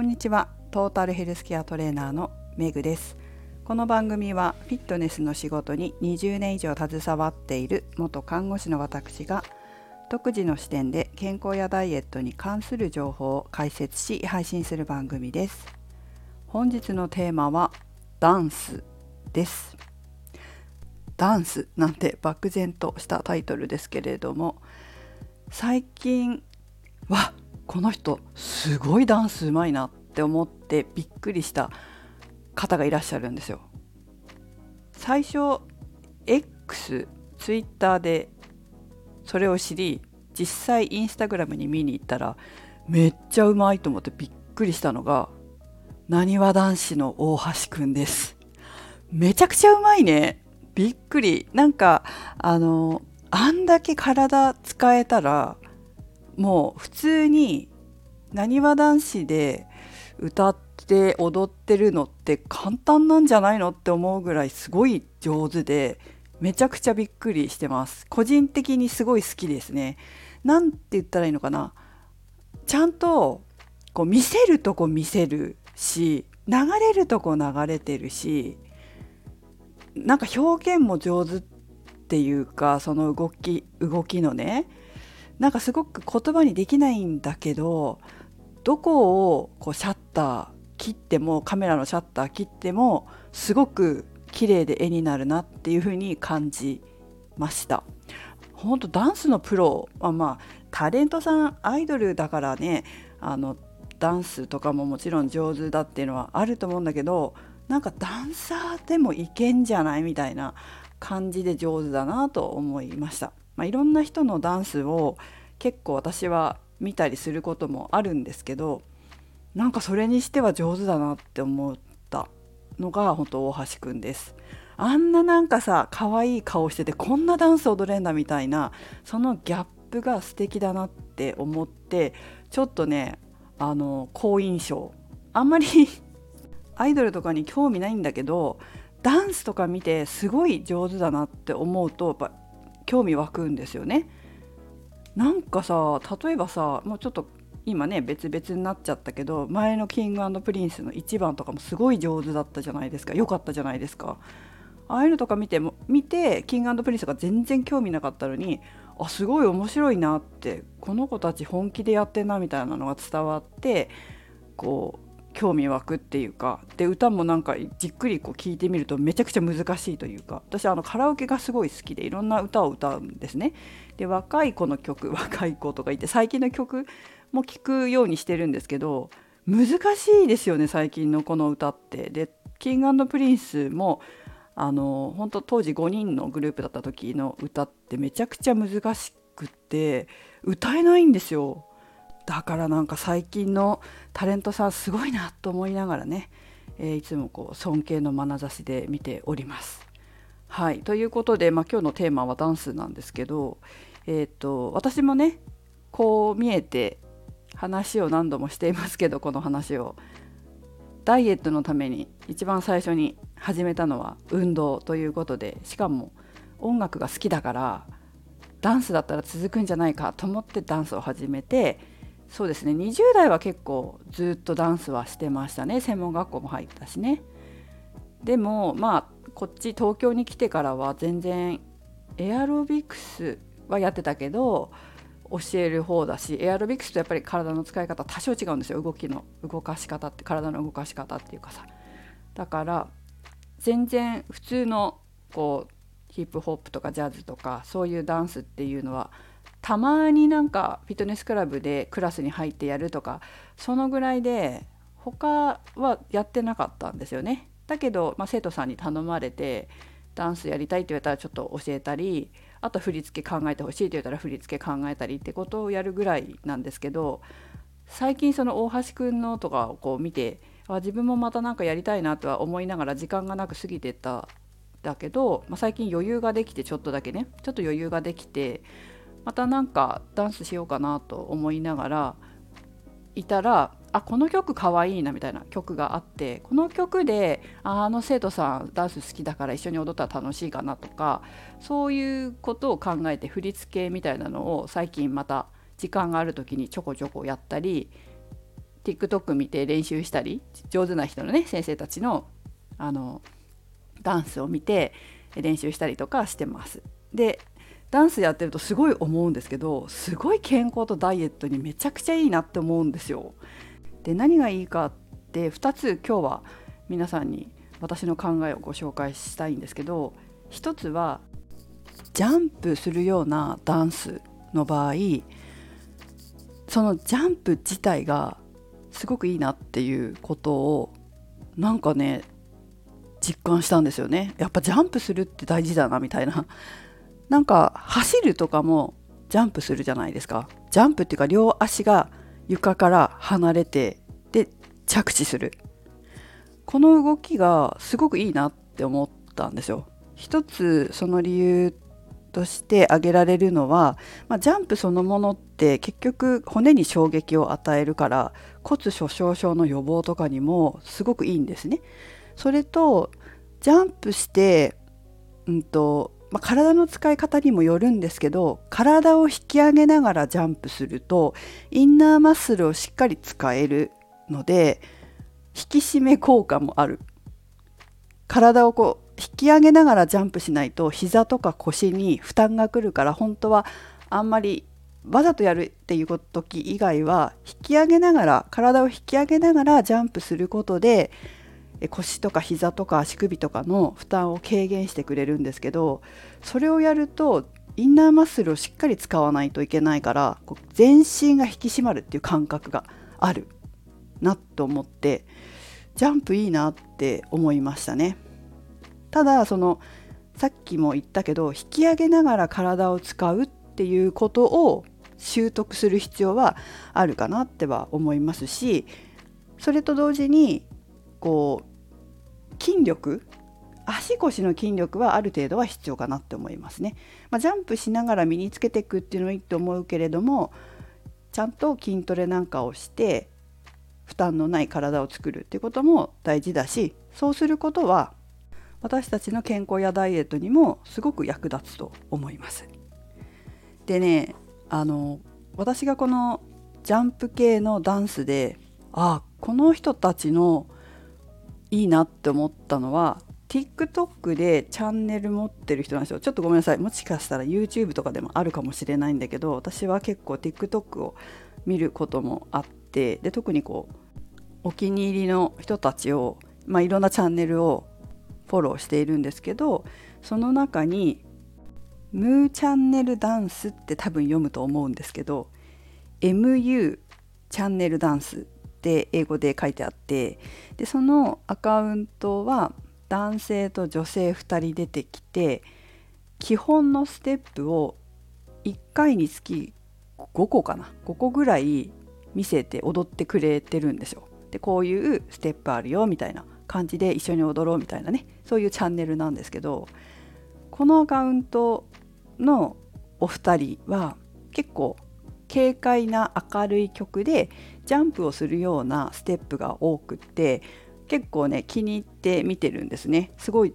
こんにちは。トータルヘルスケアトレーナーのメグです。この番組はフィットネスの仕事に20年以上携わっている元看護師の私が独自の視点で健康やダイエットに関する情報を解説し配信する番組です。本日のテーマはダンスです。ダンスなんて漠然としたタイトルですけれども最近はこの人すごいダンスうまいなって思ってびっくりした方がいらっしゃるんですよ。最初 X ツイッターでそれを知り実際インスタグラムに見に行ったらめっちゃうまいと思ってびっくりしたのがなにわ男子の大橋くんです。めちゃくちゃうまいね。びっくり。なんかあのあんだけ体使えたらもう普通になにわ男子で歌って踊ってるのって簡単なんじゃないのって思うぐらいすごい上手でめちゃくちゃびっくりしてます。個人的にすごい好きですね。なんて言ったらいいのかな。ちゃんとこう見せるとこ見せるし流れるとこ流れてるしなんか表現も上手っていうかその動き動きのねなんかすごく言葉にできないんだけどどこをこうシャッター切ってもカメラのシャッター切ってもすごく綺麗で絵になるなっていう風に感じました。本当ダンスのプロはまあタレントさんアイドルだからねあのダンスとかももちろん上手だっていうのはあると思うんだけどなんかダンサーでもいけんじゃないみたいな感じで上手だなと思いました。まあ、いろんな人のダンスを結構私は見たりすることもあるんですけどなんかそれにしては上手だなって思ったのが本当大橋くんです。あんななんかさ可愛いい顔しててこんなダンス踊れんだみたいなそのギャップが素敵だなって思ってちょっとねあの好印象あんまり アイドルとかに興味ないんだけどダンスとか見てすごい上手だなって思うとやっぱ興味湧くんですよね。なんかさ例えばさもうちょっと今ね別々になっちゃったけど前の King&Prince の1番とかもすごい上手だったじゃないですか良かったじゃないですかああいうのとか見ても見て King&Prince が全然興味なかったのにあすごい面白いなってこの子たち本気でやってんなみたいなのが伝わってこう興味湧くっていうかで歌もなんかじっくりこう聞いてみるとめちゃくちゃ難しいというか私あのカラオケがすごい好きでいろんな歌を歌うんですね。で若い子の曲 若い子とかいて最近の曲も聴くようにしてるんですけど難しいですよね最近のこの歌って。で King&Prince もあの本当当時5人のグループだった時の歌ってめちゃくちゃ難しくて歌えないんですよ。だからなんか最近のタレントさんすごいなと思いながらね、えー、いつもこう尊敬の眼差しで見ております。はいということで、まあ、今日のテーマはダンスなんですけど、えーと、私もねこう見えて話を何度もしていますけどこの話をダイエットのために一番最初に始めたのは運動ということでしかも音楽が好きだからダンスだったら続くんじゃないかと思ってダンスを始めてそうですね。20代は結構ずっとダンスはしてましたね。専門学校も入ったしね。でもまあこっち東京に来てからは全然エアロビクスはやってたけど教える方だしエアロビクスとやっぱり体の使い方多少違うんですよ。動きの動かし方って体の動かし方っていうかさ。だから全然普通のこうヒップホップとかジャズとかそういうダンスっていうのはたまになんかフィットネスクラブでクラスに入ってやるとかそのぐらいで他はやってなかったんですよね。だけど、まあ、生徒さんに頼まれてダンスやりたいって言われたらちょっと教えたりあと振り付け考えてほしいって言ったら振り付け考えたりってことをやるぐらいなんですけど最近その大橋くんのとかをこう見てあ自分もまた何かやりたいなとは思いながら時間がなく過ぎてただけど、まあ、最近余裕ができてちょっとだけねちょっと余裕ができてまたなんかダンスしようかなと思いながらいたらあこの曲かわいいなみたいな曲があってこの曲であの生徒さんダンス好きだから一緒に踊ったら楽しいかなとかそういうことを考えて振り付けみたいなのを最近また時間がある時にちょこちょこやったり TikTok 見て練習したり上手な人のね先生たちのあのダンスを見て練習したりとかしてます。でダンスやってるとすごい思うんですけどすごい健康とダイエットにめちゃくちゃいいなって思うんですよ。で何がいいかって2つ今日は皆さんに私の考えをご紹介したいんですけど1つはジャンプするようなダンスの場合そのジャンプ自体がすごくいいなっていうことをなんかね実感したんですよねやっぱジャンプするって大事だなみたいななんか走るとかもジャンプするじゃないですか。ジャンプっていうか両足が床から離れてで着地する。この動きがすごくいいなって思ったんですよ。一つその理由として挙げられるのは、まあ、ジャンプそのものって結局骨に衝撃を与えるから骨粗しょう症の予防とかにもすごくいいんですね。それとジャンプして、うんとまあ、体の使い方にもよるんですけど体を引き上げながらジャンプするとインナーマッスルをしっかり使えるので引き締め効果もある。体をこう引き上げながらジャンプしないと膝とか腰に負担がくるから本当はあんまりわざとやるっていう時以外は引き上げながら体を引き上げながらジャンプすることで腰とか膝とか足首とかの負担を軽減してくれるんですけどそれをやるとインナーマッスルをしっかり使わないといけないから全身が引き締まるっていう感覚があるなと思ってジャンプいいなって思いましたね。ただそのさっきも言ったけど引き上げながら体を使うっていうことを習得する必要はあるかなっては思いますしそれと同時にこう筋力足腰の筋力はある程度は必要かなって思いますね。まあ、ジャンプしながら身につけていくっていうのはいいと思うけれどもちゃんと筋トレなんかをして負担のない体を作るっていうことも大事だしそうすることは私たちの健康やダイエットにもすごく役立つと思います。でねあの私がこのジャンプ系のダンスであこの人たちのいいなって思ったのは TikTok でチャンネル持ってる人なんですよ。ちょっとごめんなさい。もしかしたら YouTube とかでもあるかもしれないんだけど私は結構 TikTok を見ることもあってで特にこうお気に入りの人たちを、まあ、いろんなチャンネルをフォローしているんですけどその中に「ムーチャンネルダンス」って多分読むと思うんですけど MU チャンネルダンスって英語で書いてあってでそのアカウントは男性と女性2人出てきて基本のステップを1回につき5個かな5個ぐらい見せて踊ってくれてるんですよ。でこういうステップあるよみたいな感じで一緒に踊ろうみたいなねそういうチャンネルなんですけどこのアカウントのお二人は結構軽快な明るい曲でジャンプをするようなステップが多くって結構ね気に入って見てるんですねすごい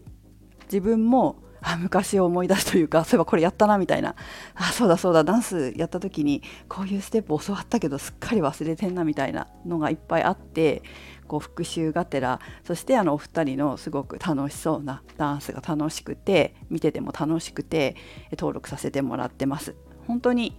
自分もあ昔を思い出すというかそういえばこれやったなみたいなあそうだそうだダンスやった時にこういうステップ教わったけどすっかり忘れてんなみたいなのがいっぱいあってこう復習がてらそしてあのお二人のすごく楽しそうなダンスが楽しくて見てても楽しくて登録させてもらってます。本当に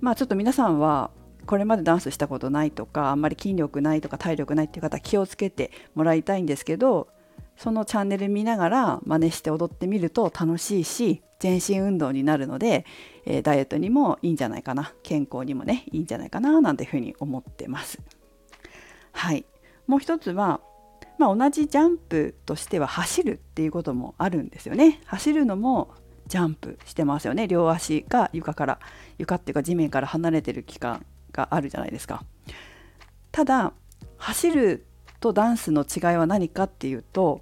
まあちょっと皆さんはこれまでダンスしたことないとかあんまり筋力ないとか体力ないっていう方気をつけてもらいたいんですけどそのチャンネル見ながら真似して踊ってみると楽しいし全身運動になるので、えー、ダイエットにもいいんじゃないかな健康にもねいいんじゃないかななんていうふうに思ってます。はいもう一つは、まあ、同じジャンプとしては走るっていうこともあるんですよね。走るのもジャンプしてますよね両足が床から床っていうか地面から離れてる期間があるじゃないですか。ただ走るとダンスの違いは何かっていうと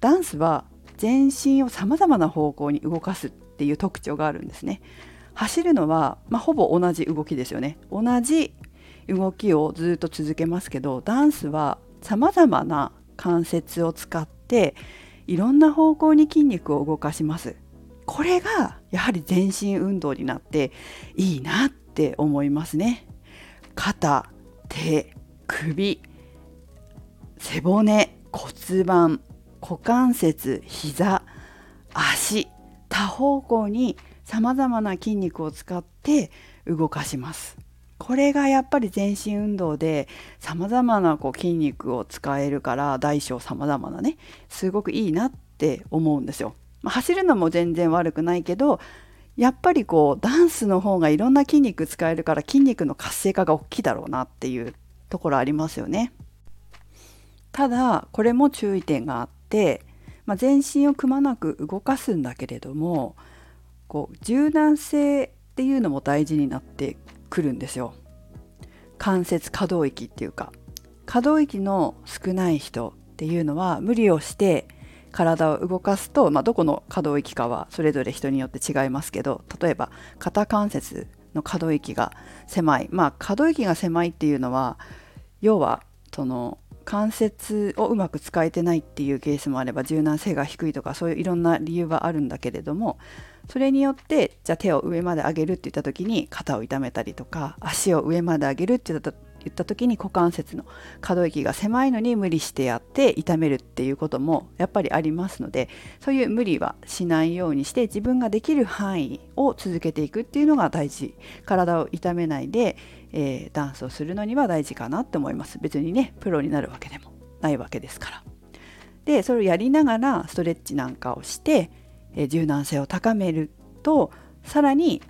ダンスは全身をさまざまな方向に動かすっていう特徴があるんですね。走るのは、まあ、ほぼ同じ動きですよね。同じ動きをずっと続けますけどダンスはさまざまな関節を使っていろんな方向に筋肉を動かします。これがやはり全身運動になっていいなって思いますね。肩手首背骨骨盤股関節膝足多方向にさまざまな筋肉を使って動かします。これがやっぱり全身運動でさまざまなこう筋肉を使えるから大小さまざまなねすごくいいなって思うんですよ。まあ、走るのも全然悪くないけどやっぱりこうダンスの方がいろんな筋肉使えるから筋肉の活性化が大きいだろうなっていうところありますよね。ただこれも注意点があって、まあ、全身をくまなく動かすんだけれどもこう柔軟性っていうのも大事になってくるんですよ。関節可動域っていうか可動域の少ない人っていうのは無理をして体を動かすと、まあ、どこの可動域かはそれぞれ人によって違いますけど例えば肩関節の可動域が狭い。まあ可動域が狭いっていうのは要はその関節をうまく使えてないっていうケースもあれば柔軟性が低いとかそういういろんな理由があるんだけれどもそれによってじゃあ手を上まで上げるって言った時に肩を痛めたりとか足を上まで上げるって言った言った時に股関節の可動域が狭いのに無理してやって痛めるっていうこともやっぱりありますのでそういう無理はしないようにして自分ができる範囲を続けていくっていうのが大事。体を痛めないで、えー、ダンスをするのには大事かなって思います。別にねプロになるわけでもないわけですから。でそれをやりながらストレッチなんかをして、えー、柔軟性を高めるとさらに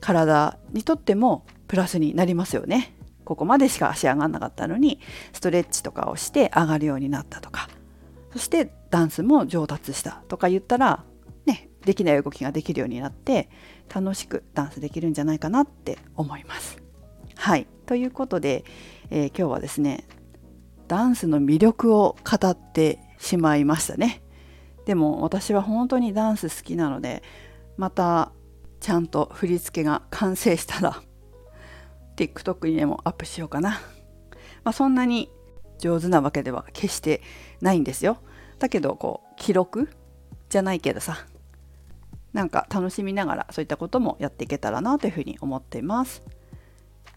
体にとってもプラスになりますよね。ここまでしか足上がんなかったのにストレッチとかをして上がるようになったとかそしてダンスも上達したとか言ったらねできない動きができるようになって楽しくダンスできるんじゃないかなって思います。はいということで、えー、今日はですねダンスの魅力を語ってしまいましたね。でも私は本当にダンス好きなのでまたちゃんと振り付けが完成したら TikTok にでもアップしようかな。まあ、そんなに上手なわけでは決してないんですよ。だけどこう記録じゃないけどさなんか楽しみながらそういったこともやっていけたらなというふうに思っています。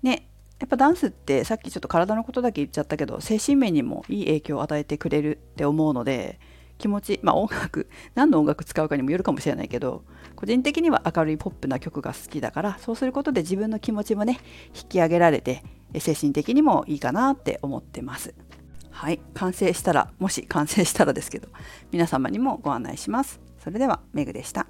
ねやっぱダンスってさっきちょっと体のことだけ言っちゃったけど精神面にもいい影響を与えてくれるって思うので気持ちまあ音楽何の音楽使うかにもよるかもしれないけど個人的には明るいポップな曲が好きだからそうすることで自分の気持ちもね引き上げられて精神的にもいいかなって思ってます。はい完成したらもし完成したらですけど皆様にもご案内します。それではメグでした。